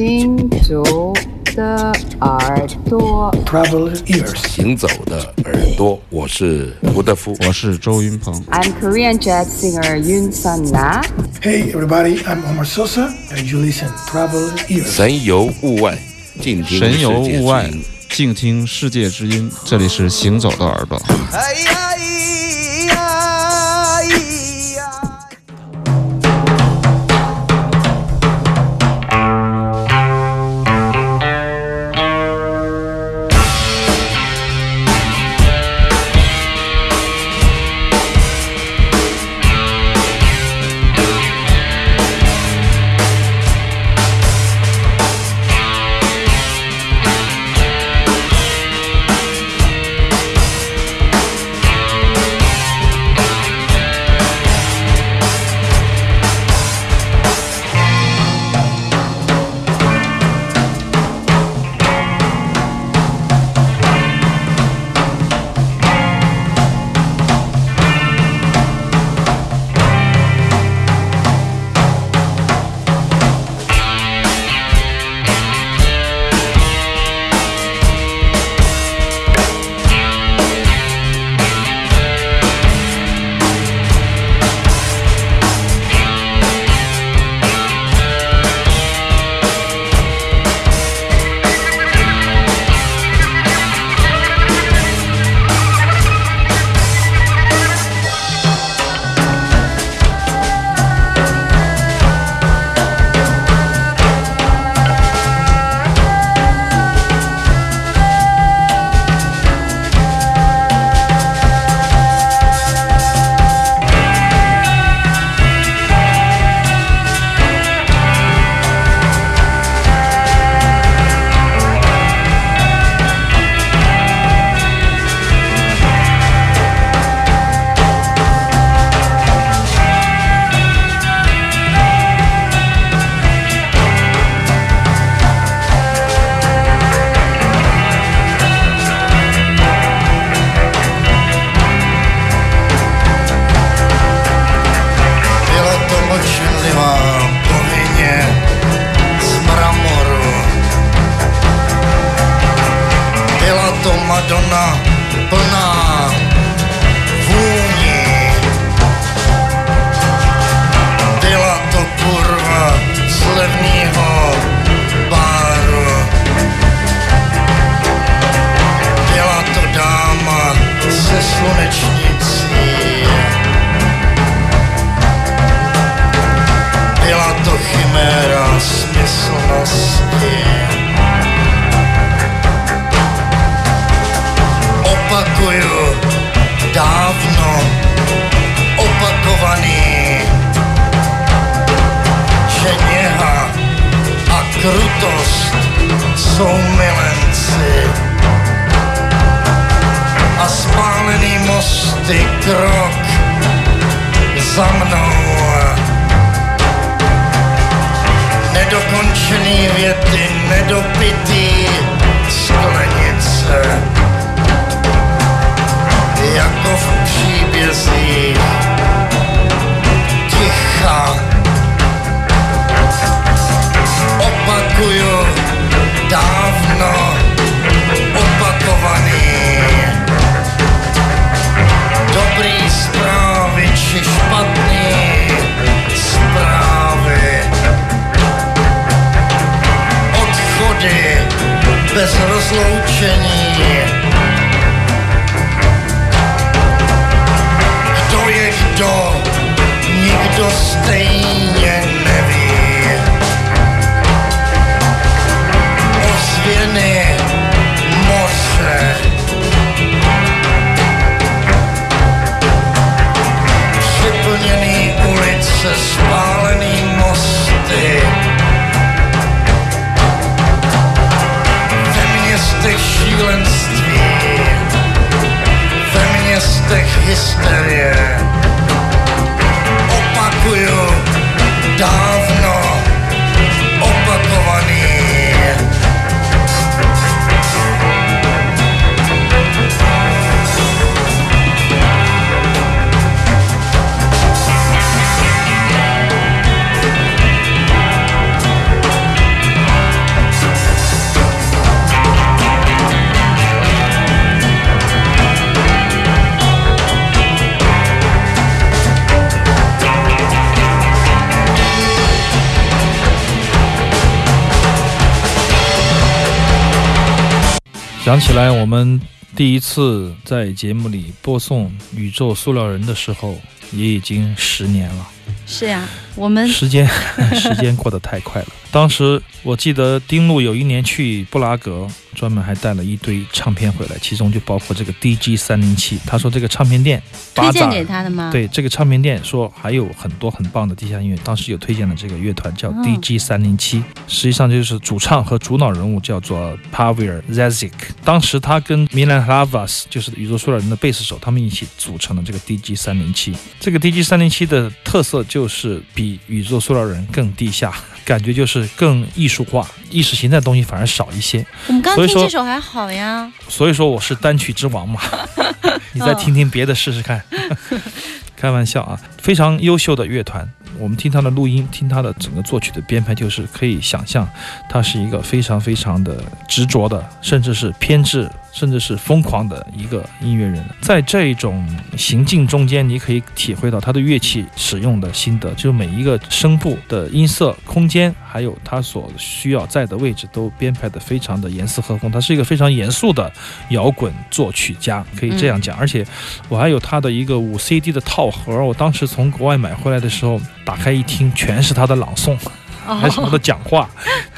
行走的耳朵，Travel ears，行走的耳朵，我是胡德夫，我是周云鹏。I'm Korean jazz singer Yun Sun Na. Hey everybody, I'm Omar Sosa, and you listen Travel ears。神游物外，静听神游世界之物外，静听世界之音。这里是行走的耳朵。哎呀 chiméra smyslnosti. Opakuju, dávno opakovaný, že něha a krutost jsou milenci. A spálený mosty krok Nedokončený věty, nedopitý sklenice. Jako v příbězích history. 想起来我们第一次在节目里播送《宇宙塑料人》的时候，也已经十年了。是呀，我们时间 时间过得太快了。当时我记得丁路有一年去布拉格，专门还带了一堆唱片回来，其中就包括这个 DG 三零七。他说这个唱片店推荐给他的吗？，对这个唱片店说还有很多很棒的地下音乐，当时有推荐的这个乐团叫嗯 DG 三零七，实际上就是主唱和主脑人物叫做 Pavel Zazik。当时他跟 Milan Hlavas 就是宇宙塑料人的贝斯手，他们一起组成了这个 DG 三零七。这个 DG 三零七的特色就是比宇宙塑料人更地下，感觉就是更艺术化，意识形态的东西反而少一些。我们刚刚听这首还好呀。所以说我是单曲之王嘛，你再听听别的试试看。开玩笑啊，非常优秀的乐团。我们听他的录音，听他的整个作曲的编排，就是可以想象，他是一个非常非常的执着的，甚至是偏执，甚至是疯狂的一个音乐人。在这种行进中间，你可以体会到他的乐器使用的心得，就是每一个声部的音色、空间，还有他所需要在的位置，都编排的非常的严丝合缝。他是一个非常严肃的摇滚作曲家，可以这样讲。而且我还有他的一个五 CD 的套盒，我当时从国外买回来的时候，打开一听，全是他的朗诵。还是他的讲话，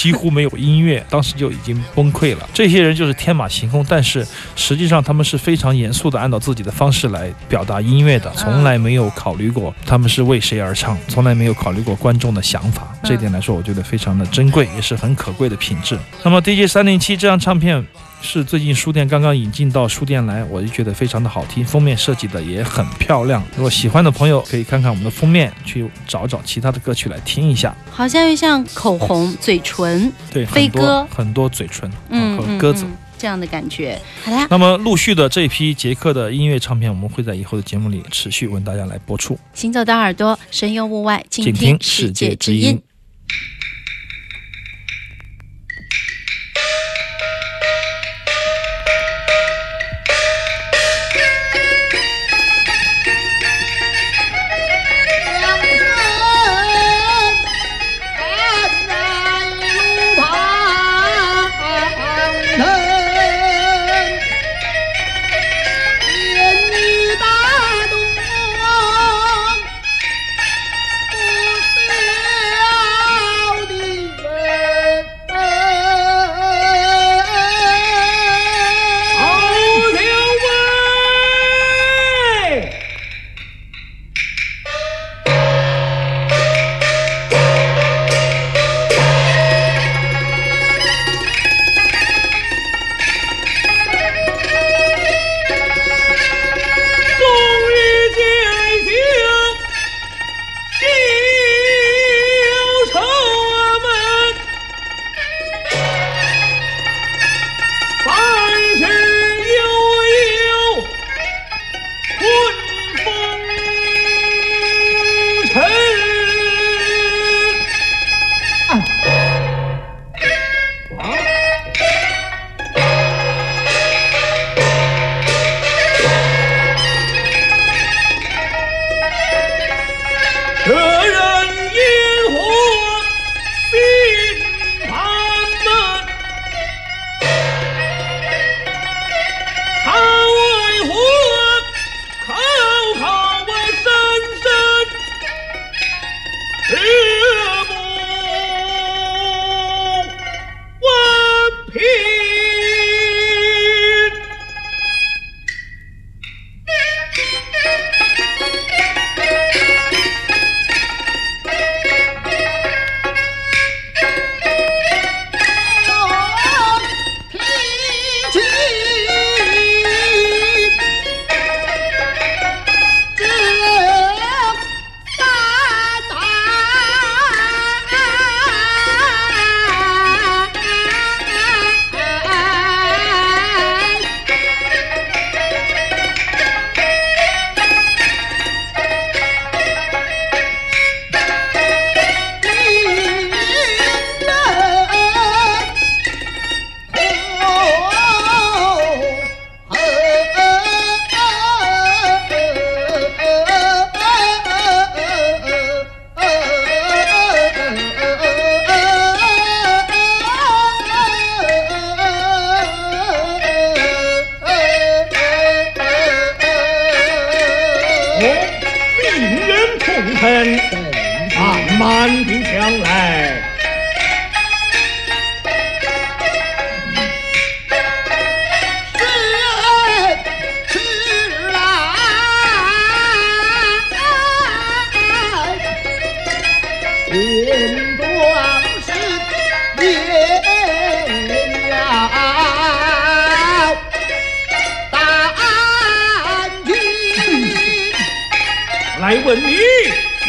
几乎没有音乐，当时就已经崩溃了。这些人就是天马行空，但是实际上他们是非常严肃的，按照自己的方式来表达音乐的，从来没有考虑过他们是为谁而唱，从来没有考虑过观众的想法。这一点来说，我觉得非常的珍贵，也是很可贵的品质。那么 DJ 三零七这张唱片。是最近书店刚刚引进到书店来，我就觉得非常的好听，封面设计的也很漂亮。如果喜欢的朋友可以看看我们的封面，去找找其他的歌曲来听一下。好像又像口红、嘴唇，对，飞很多鸽很多嘴唇，嗯，和鸽子。这样的感觉。好啦，那么陆续的这一批捷克的音乐唱片，我们会在以后的节目里持续为大家来播出。行走的耳朵，神游物外，静听世界之音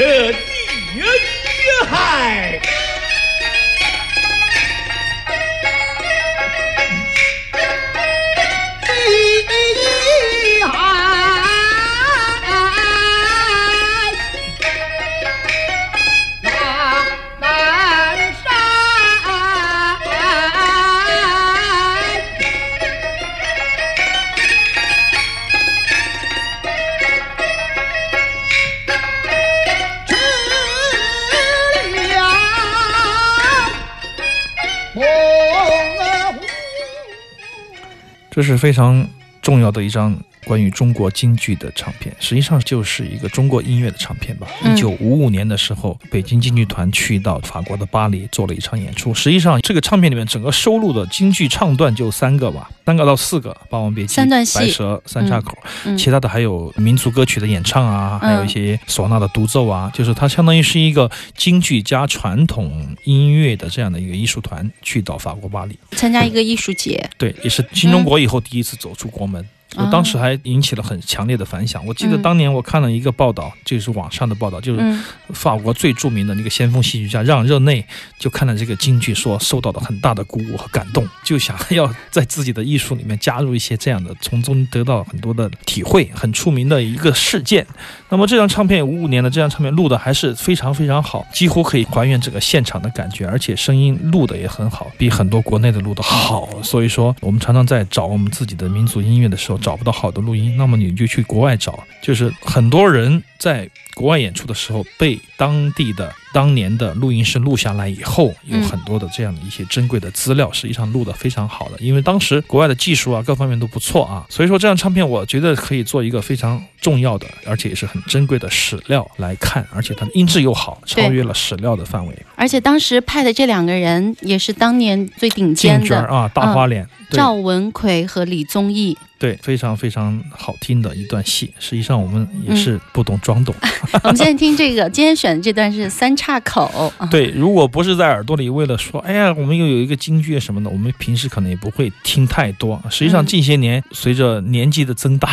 这这是非常重要的一张关于中国京剧的唱片，实际上就是一个中国音乐的唱片吧。嗯一九五五年的时候，北京京剧团去到法国的巴黎做了一场演出。实际上，这个唱片里面整个收录的京剧唱段就三个吧，三个到四个，《霸王别姬》、三段戏白蛇》、三岔口，嗯其他的还有民族歌曲的演唱啊，嗯还有一些唢呐的独奏啊，就是它相当于是一个京剧加传统音乐的这样的一个艺术团去到法国巴黎。参加一个艺术节，对，也是新中国以后第一次走出国门。我当时还引起了很强烈的反响。我记得嗯当年我看了一个报道，就是网上的报道，就是嗯法国最著名的那个先锋戏剧家让热内就看了这个京剧，说受到了很大的鼓舞和感动，就想要在自己的艺术里面加入一些这样的，从中得到很多的体会。很出名的一个事件。那么这张唱片五五年的这张唱片录的还是非常非常好，几乎可以还原整个现场的感觉，而且声音录的也很好，比很多国内的录的好。所以说，我们常常在找我们自己的民族音乐的时候找不到好的录音，那么你就去国外找。就是很多人在国外演出的时候，被当地的当年的录音师录下来以后，有嗯很多的这样的一些珍贵的资料，实际上录的非常好的。因为当时国外的技术啊，各方面都不错啊，所以说这张唱片我觉得可以做一个非常重要的，而且也是很珍贵的史料来看，而且它的音质又好，超越了史料的范围。而且当时派的这两个人也是当年最顶尖的，进角啊，大花脸，对赵文奎和李宗义。对，非常非常好听的一段戏。实际上我们嗯也是不懂装懂。我们现在听这个，今天选的这段是三岔口。啊 对，如果不是在耳朵里为了说，哎呀，我们又有一个京剧什么的，我们平时可能也不会听太多。实际上嗯近些年，随着年纪的增大，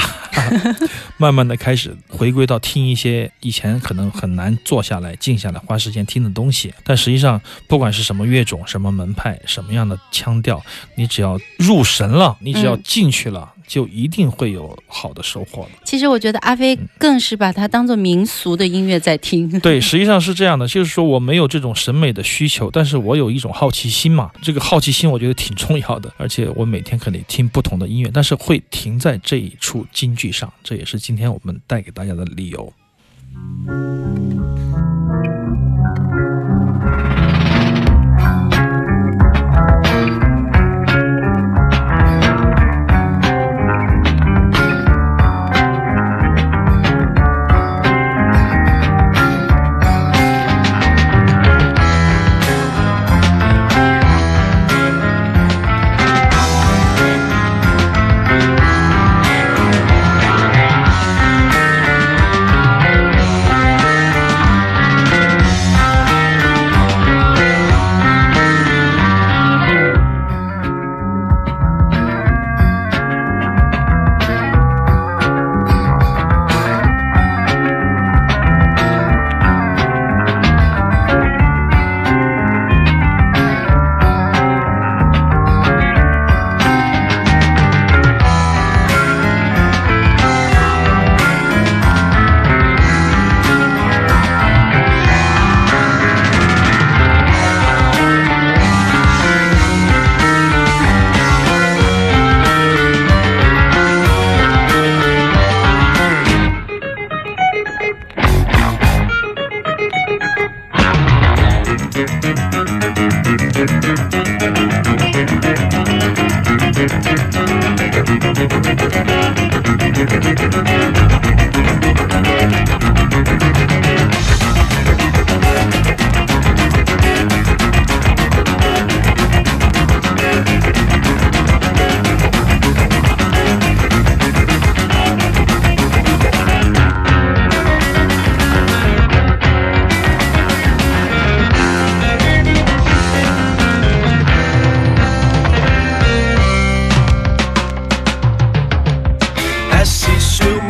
慢慢的开始回归到听一些以前可能很难坐下来、静下来、花时间听的东西。但实际上，不管是什么乐种、什么门派、什么样的腔调，你只要入神了，你只要嗯进去了，就一定会有好的收获的。其实我觉得阿飞更是把它当做民俗的音乐在听。对，实际上是这样的，就是说我没有这种审美的需求，但是我有一种好奇心嘛。这个好奇心我觉得挺重要的，而且我每天可能听不同的音乐，但是会停在这一处京剧上，这也是今天我们带给大家的理由。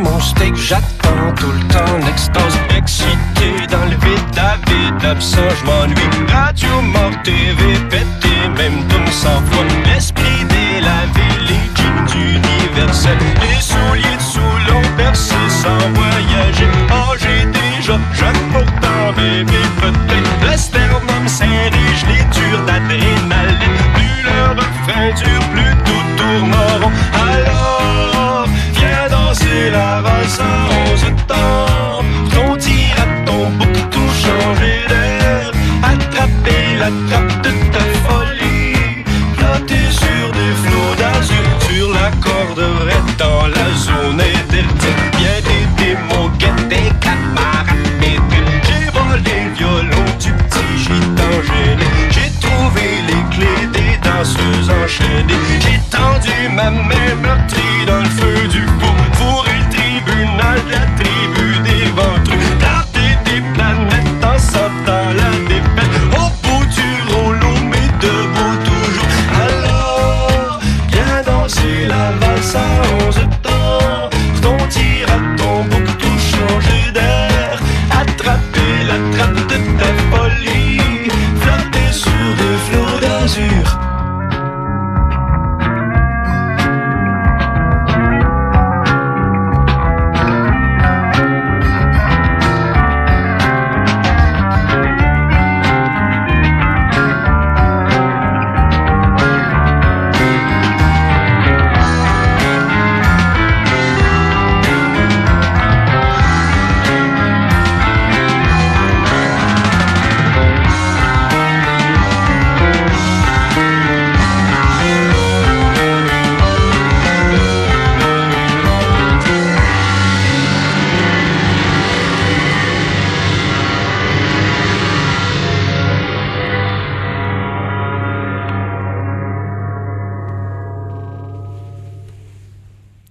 mon steak, j'attends tout le temps l'extase. Excité dans le vide, la vide, absent, je m'ennuie. Radio mort, TV pété, même tout sans foi. L'esprit de la ville, les jeans universels. Les souliers sous l'on percé sans voyager. Oh, j'ai déjà, j'aime pourtant bébé, peut-être. L'esternum serré, je l'ai dur d'adrénaline. Plus le refrain dure, plus tout tourne en rond. Somos de todos.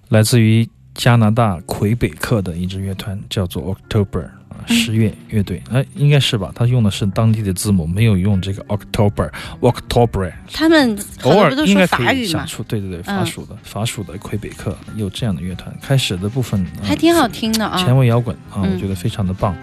来自于加拿大魁北克的一支乐团，叫做 October 啊，十月乐队，哎，应该是吧？他用的是当地的字母，没有用这个 October October。他们偶尔应该可以想出，对对对，法嗯属的、法属的魁北克有这样的乐团。开始的部分、呃还挺好听的啊。前卫摇滚啊，嗯我觉得非常的棒。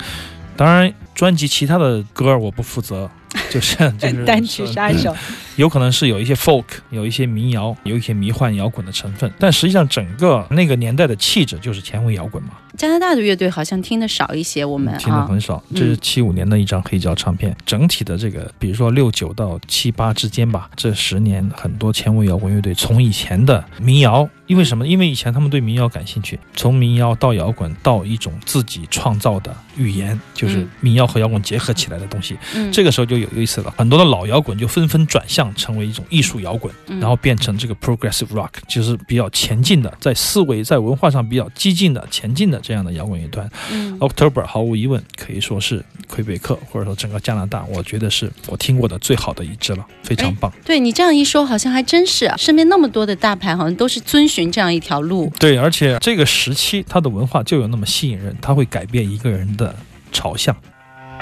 当然，专辑其他的歌我不负责，就是就是单曲杀手，有可能是有一些 folk，有一些民谣，有一些迷幻摇滚的成分，但实际上整个那个年代的气质就是前卫摇滚嘛，加拿大的乐队好像听的少一些，我们听的啊，很少。嗯这是七五年的一张黑胶唱片，整体的这个，比如说六九到七八之间吧，这十年很多前卫摇滚乐队从以前的民谣，因为什么？因为以前他们对民谣感兴趣，从民谣到摇滚到一种自己创造的语言，就是嗯民谣和摇滚结合起来的东西。嗯，这个时候就有意思了，很多的老摇滚就纷纷转向成为一种艺术摇滚，嗯然后变成这个 progressive rock，就是比较前进的，在思维、在文化上比较激进的、前进的这样的摇滚乐团。嗯 October 毫无疑问可以说是魁北克或者说整个加拿大，我觉得是我听过的最好的一支了，非常棒。对你这样一说，好像还真是啊，身边那么多的大牌，好像都是遵循这样一条路。对，而且这个时期它的文化就有那么吸引人，它会改变一个人的朝向。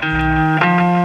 今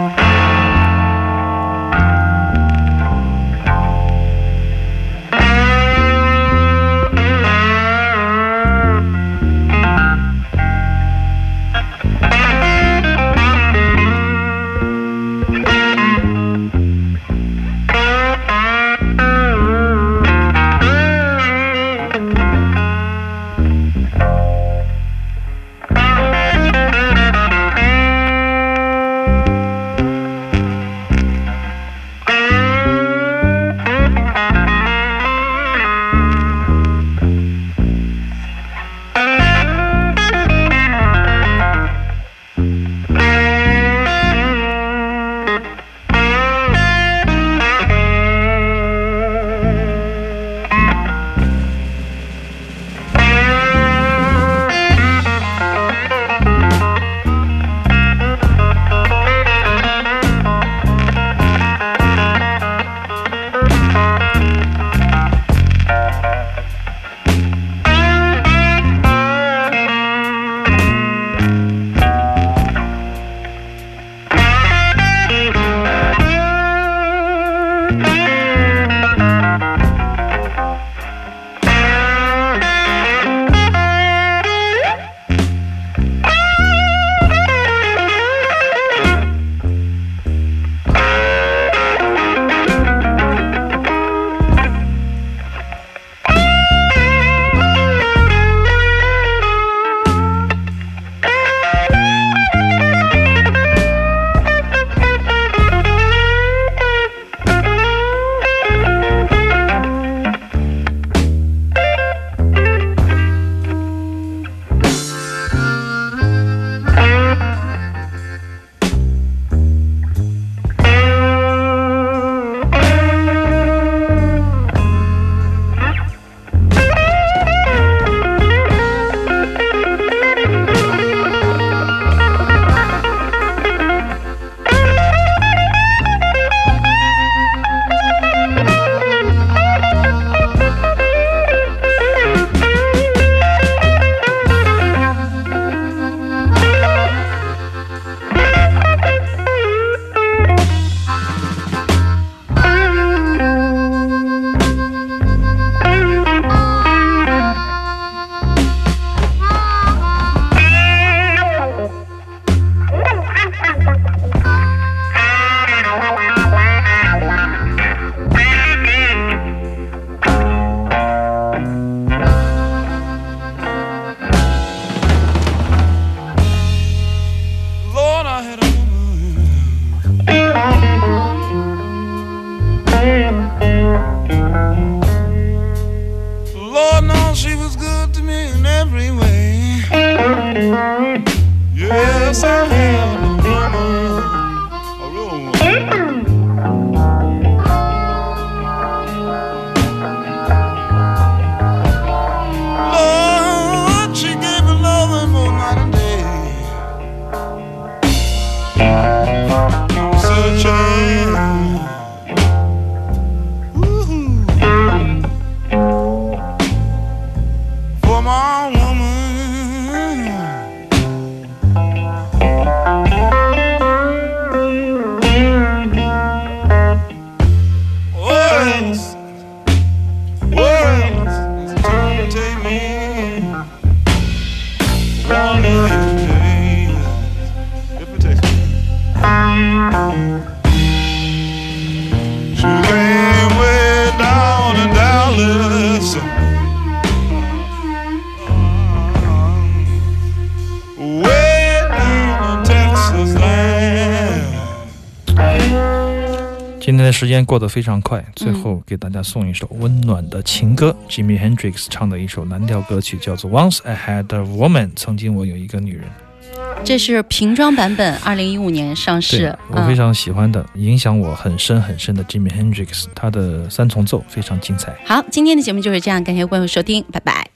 时间过得非常快，最后给大家送一首温暖的情歌、，Jimmy Hendrix 唱的一首蓝调歌曲，叫做《Once I Had a Woman》。曾经我有一个女人，这是瓶装版本，二零一五年上对市。我非常喜欢的，影响我很深很深的 Jimmy Hendrix，他的三重奏非常精彩。好，今天的节目就是这样，感谢各位收听，拜拜。